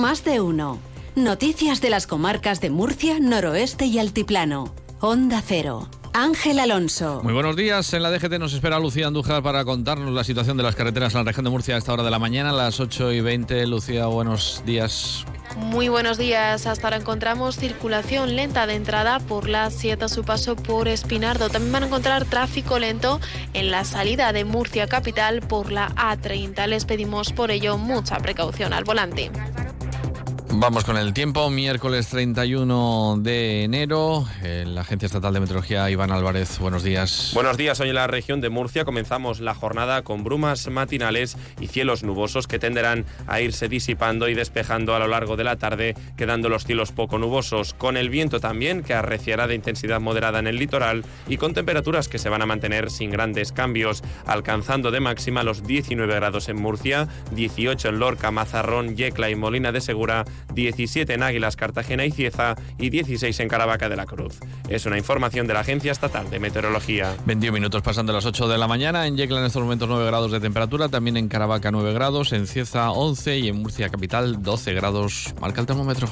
Más de uno. Noticias de las comarcas de Murcia, Noroeste y Altiplano. Onda Cero. Ángel Alonso. Muy buenos días. En la DGT nos espera Lucía Andújar para contarnos la situación de las carreteras en la región de Murcia a esta hora de la mañana, a las 8 y 20. Lucía, buenos días. Muy buenos días. Hasta ahora encontramos circulación lenta de entrada por la 7 a su paso por Espinardo. También van a encontrar tráfico lento en la salida de Murcia Capital por la A30. Les pedimos por ello mucha precaución al volante. Vamos con el tiempo, miércoles 31 de enero. la Agencia Estatal de Meteorología, Iván Álvarez, buenos días. Buenos días, hoy en la región de Murcia comenzamos la jornada con brumas matinales y cielos nubosos que tenderán a irse disipando y despejando a lo largo de la tarde, quedando los cielos poco nubosos, con el viento también que arreciará de intensidad moderada en el litoral y con temperaturas que se van a mantener sin grandes cambios, alcanzando de máxima los 19 grados en Murcia, 18 en Lorca, Mazarrón, Yecla y Molina de Segura, 17 en Águilas, Cartagena y Cieza y 16 en Caravaca de la Cruz. Es una información de la Agencia Estatal de Meteorología. 21 minutos pasando las 8 de la mañana. En Yecla en estos momentos 9 grados de temperatura, también en Caravaca 9 grados, en Cieza 11 y en Murcia Capital 12 grados. Marca el termómetro.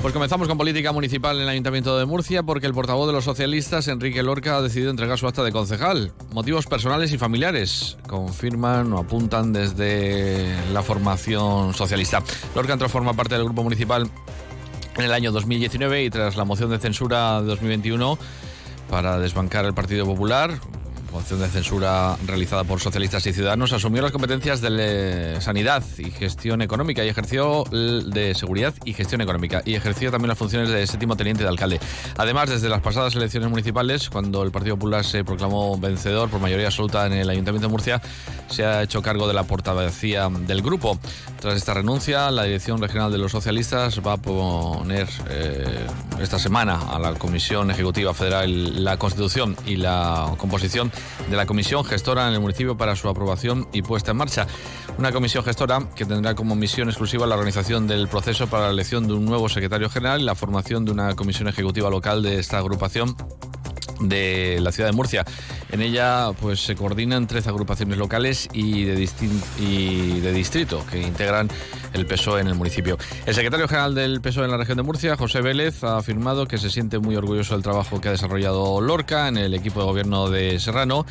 Pues comenzamos con política municipal en el Ayuntamiento de Murcia porque el portavoz de los socialistas, Enrique Lorca, ha decidido entregar su acta de concejal. Motivos personales y familiares, confirman o apuntan desde la formación socialista. Lorca entró forma parte del grupo municipal en el año 2019 y tras la moción de censura de 2021 para desbancar el Partido Popular, moción de censura realizada por socialistas y ciudadanos, asumió las competencias de sanidad y gestión económica y ejerció de seguridad y gestión económica y ejerció también las funciones de séptimo teniente de alcalde. Además, desde las pasadas elecciones municipales, cuando el Partido Popular se proclamó vencedor por mayoría absoluta en el Ayuntamiento de Murcia, se ha hecho cargo de la portavocía del grupo. Tras esta renuncia, la Dirección Regional de los Socialistas va a poner eh, esta semana a la Comisión Ejecutiva Federal la constitución y la composición de la comisión gestora en el municipio para su aprobación y puesta en marcha. Una comisión gestora que tendrá como misión exclusiva la organización del proceso para la elección de un nuevo secretario general y la formación de una comisión ejecutiva local de esta agrupación de la ciudad de Murcia. En ella pues se coordinan 13 agrupaciones locales y de, y de distrito que integran el PSOE en el municipio. El secretario general del PSOE en la región de Murcia, José Vélez, ha afirmado que se siente muy orgulloso del trabajo que ha desarrollado Lorca en el equipo de gobierno de Serrano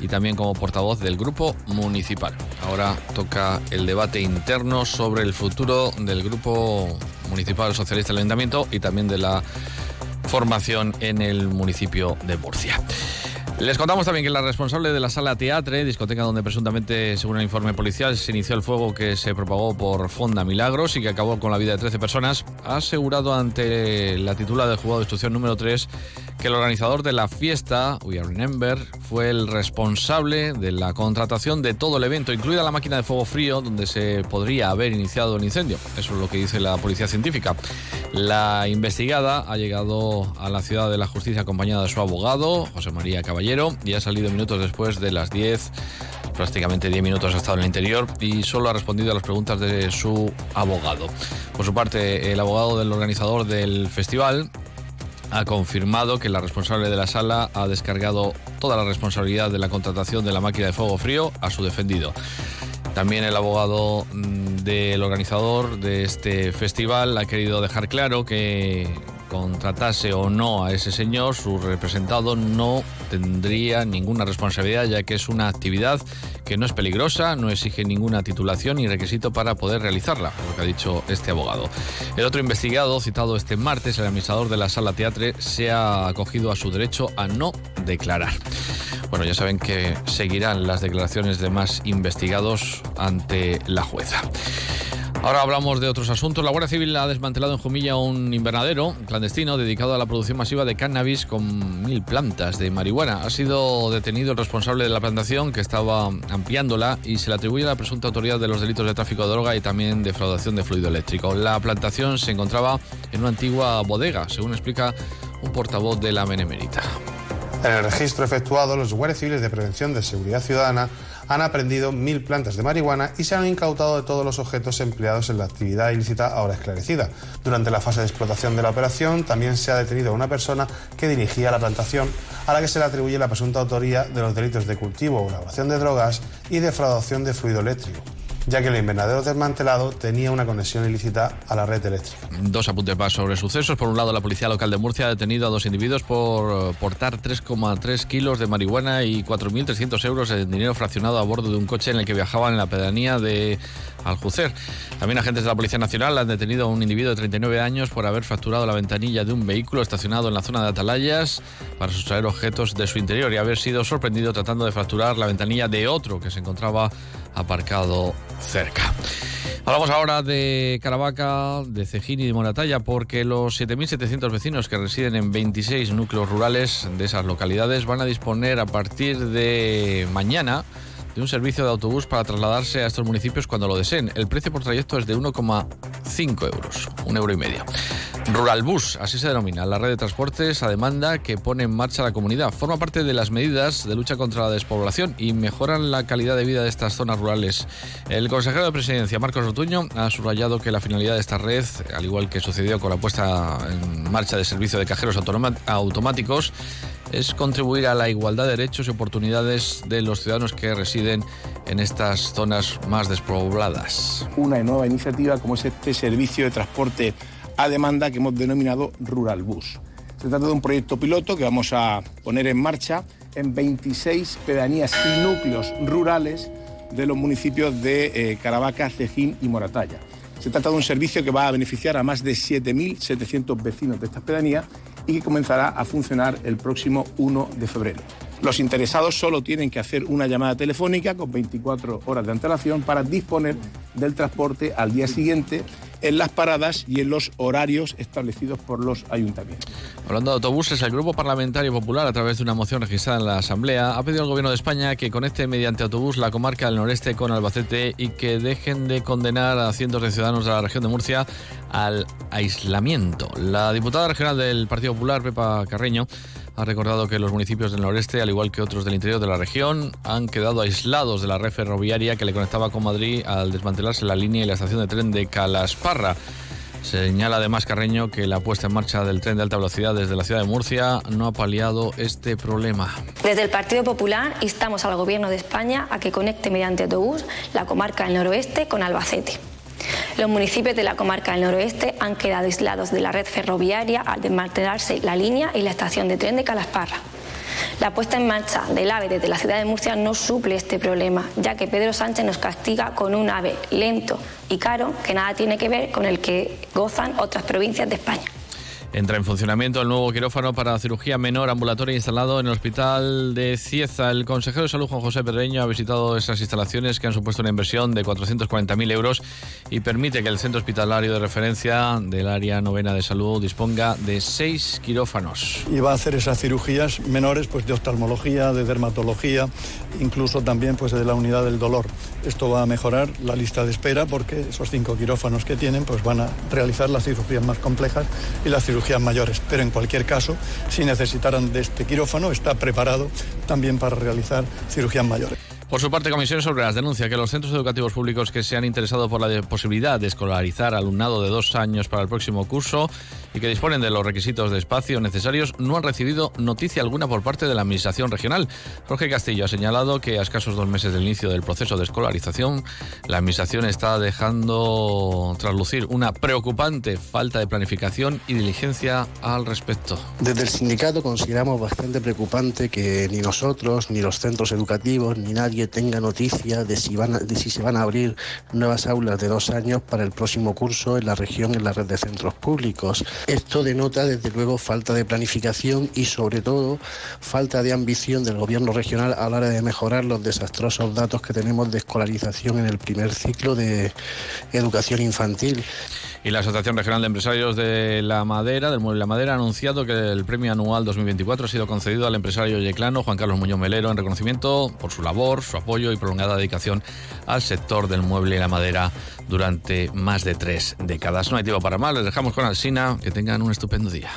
y también como portavoz del grupo municipal. Ahora toca el debate interno sobre el futuro del grupo municipal socialista del ayuntamiento y también de la formación en el municipio de Murcia. Les contamos también que la responsable de la sala Teatre, discoteca donde presuntamente, según el informe policial, se inició el fuego que se propagó por Fonda Milagros y que acabó con la vida de 13 personas, ha asegurado ante la titular del juzgado de instrucción número 3 que el organizador de la fiesta, We Are Remember, fue el responsable de la contratación de todo el evento, incluida la máquina de fuego frío donde se podría haber iniciado el incendio. Eso es lo que dice la policía científica. La investigada ha llegado a la ciudad de la justicia acompañada de su abogado, José María Caballero, y ha salido minutos después de las 10 prácticamente 10 minutos ha estado en el interior y solo ha respondido a las preguntas de su abogado. Por su parte, el abogado del organizador del festival, ha confirmado que la responsable de la sala ha descargado toda la responsabilidad de la contratación de la máquina de fuego frío a su defendido. También el abogado mm, del organizador de este festival ha querido dejar claro que contratase o no a ese señor, su representado no tendría ninguna responsabilidad ya que es una actividad que no es peligrosa, no exige ninguna titulación ni requisito para poder realizarla, lo que ha dicho este abogado. El otro investigado, citado este martes, el administrador de la sala teatre, se ha acogido a su derecho a no declarar. Bueno, ya saben que seguirán las declaraciones de más investigados ante la jueza. Ahora hablamos de otros asuntos. La Guardia Civil ha desmantelado en Jumilla un invernadero clandestino dedicado a la producción masiva de cannabis con mil plantas de marihuana. Ha sido detenido el responsable de la plantación que estaba ampliándola y se le atribuye la presunta autoridad de los delitos de tráfico de droga y también defraudación de fluido eléctrico. La plantación se encontraba en una antigua bodega, según explica un portavoz de la Benemérita. En el registro efectuado, los guardias civiles de prevención de seguridad ciudadana han aprendido mil plantas de marihuana y se han incautado de todos los objetos empleados en la actividad ilícita ahora esclarecida. Durante la fase de explotación de la operación también se ha detenido a una persona que dirigía la plantación a la que se le atribuye la presunta autoría de los delitos de cultivo elaboración de drogas y defraudación de fluido eléctrico ya que el invernadero desmantelado tenía una conexión ilícita a la red eléctrica. Dos apuntes más sobre sucesos. Por un lado, la Policía Local de Murcia ha detenido a dos individuos por portar 3,3 kilos de marihuana y 4.300 euros en dinero fraccionado a bordo de un coche en el que viajaban en la pedanía de Aljucer. También agentes de la Policía Nacional han detenido a un individuo de 39 años por haber fracturado la ventanilla de un vehículo estacionado en la zona de Atalayas para sustraer objetos de su interior y haber sido sorprendido tratando de fracturar la ventanilla de otro que se encontraba aparcado cerca. Hablamos ahora de Caravaca, de Cejín y de Moratalla, porque los 7.700 vecinos que residen en 26 núcleos rurales de esas localidades van a disponer a partir de mañana de un servicio de autobús para trasladarse a estos municipios cuando lo deseen. El precio por trayecto es de 1,5 euros, un euro y medio. Rural Bus, así se denomina, la red de transportes a demanda que pone en marcha la comunidad. Forma parte de las medidas de lucha contra la despoblación y mejoran la calidad de vida de estas zonas rurales. El consejero de presidencia, Marcos Rotuño, ha subrayado que la finalidad de esta red, al igual que sucedió con la puesta en marcha de servicio de cajeros automáticos, es contribuir a la igualdad de derechos y oportunidades de los ciudadanos que residen en estas zonas más despobladas. Una nueva iniciativa como es este servicio de transporte a demanda que hemos denominado Rural Bus. Se trata de un proyecto piloto que vamos a poner en marcha en 26 pedanías y núcleos rurales de los municipios de eh, Caravaca, Cejín y Moratalla. Se trata de un servicio que va a beneficiar a más de 7.700 vecinos de estas pedanías y que comenzará a funcionar el próximo 1 de febrero. Los interesados solo tienen que hacer una llamada telefónica con 24 horas de antelación para disponer del transporte al día siguiente en las paradas y en los horarios establecidos por los ayuntamientos. Hablando de autobuses, el Grupo Parlamentario Popular, a través de una moción registrada en la Asamblea, ha pedido al Gobierno de España que conecte mediante autobús la comarca del noreste con Albacete y que dejen de condenar a cientos de ciudadanos de la región de Murcia al aislamiento. La diputada regional del Partido Popular, Pepa Carreño, ha recordado que los municipios del noreste, al igual que otros del interior de la región, han quedado aislados de la red ferroviaria que le conectaba con Madrid al desmantelarse la línea y la estación de tren de Calasparra. Señala además Carreño que la puesta en marcha del tren de alta velocidad desde la ciudad de Murcia no ha paliado este problema. Desde el Partido Popular instamos al Gobierno de España a que conecte mediante autobús la comarca del noroeste con Albacete. Los municipios de la comarca del noroeste han quedado aislados de la red ferroviaria al desmantelarse la línea y la estación de tren de Calasparra. La puesta en marcha del AVE desde la ciudad de Murcia no suple este problema, ya que Pedro Sánchez nos castiga con un AVE lento y caro que nada tiene que ver con el que gozan otras provincias de España. Entra en funcionamiento el nuevo quirófano para cirugía menor ambulatoria instalado en el Hospital de Cieza. El consejero de Salud, Juan José Pedreño, ha visitado esas instalaciones que han supuesto una inversión de 440.000 euros y permite que el centro hospitalario de referencia del área novena de salud disponga de seis quirófanos. Y va a hacer esas cirugías menores pues, de oftalmología, de dermatología, incluso también pues, de la unidad del dolor. Esto va a mejorar la lista de espera porque esos cinco quirófanos que tienen pues, van a realizar las cirugías más complejas y las cirugías mayores. Pero en cualquier caso, si necesitaran de este quirófano, está preparado también para realizar cirugías mayores. Por su parte, Comisión sobre las denuncia que los centros educativos públicos que se han interesado por la posibilidad de escolarizar alumnado de dos años para el próximo curso y que disponen de los requisitos de espacio necesarios no han recibido noticia alguna por parte de la Administración Regional. Jorge Castillo ha señalado que a escasos dos meses del inicio del proceso de escolarización, la Administración está dejando traslucir una preocupante falta de planificación y diligencia al respecto. Desde el sindicato consideramos bastante preocupante que ni nosotros, ni los centros educativos, ni nadie tenga noticia de si, van de si se van a abrir nuevas aulas de dos años para el próximo curso en la región en la red de centros públicos. Esto denota desde luego falta de planificación y sobre todo falta de ambición del gobierno regional a la hora de mejorar los desastrosos datos que tenemos de escolarización en el primer ciclo de educación infantil. Y la Asociación Regional de Empresarios de la Madera, del Mueble de la Madera, ha anunciado que el premio anual 2024 ha sido concedido al empresario yeclano Juan Carlos Muñoz Melero en reconocimiento por su labor, su apoyo y prolongada dedicación al sector del mueble y la madera durante más de tres décadas. No hay tiempo para más, les dejamos con Alsina, que tengan un estupendo día.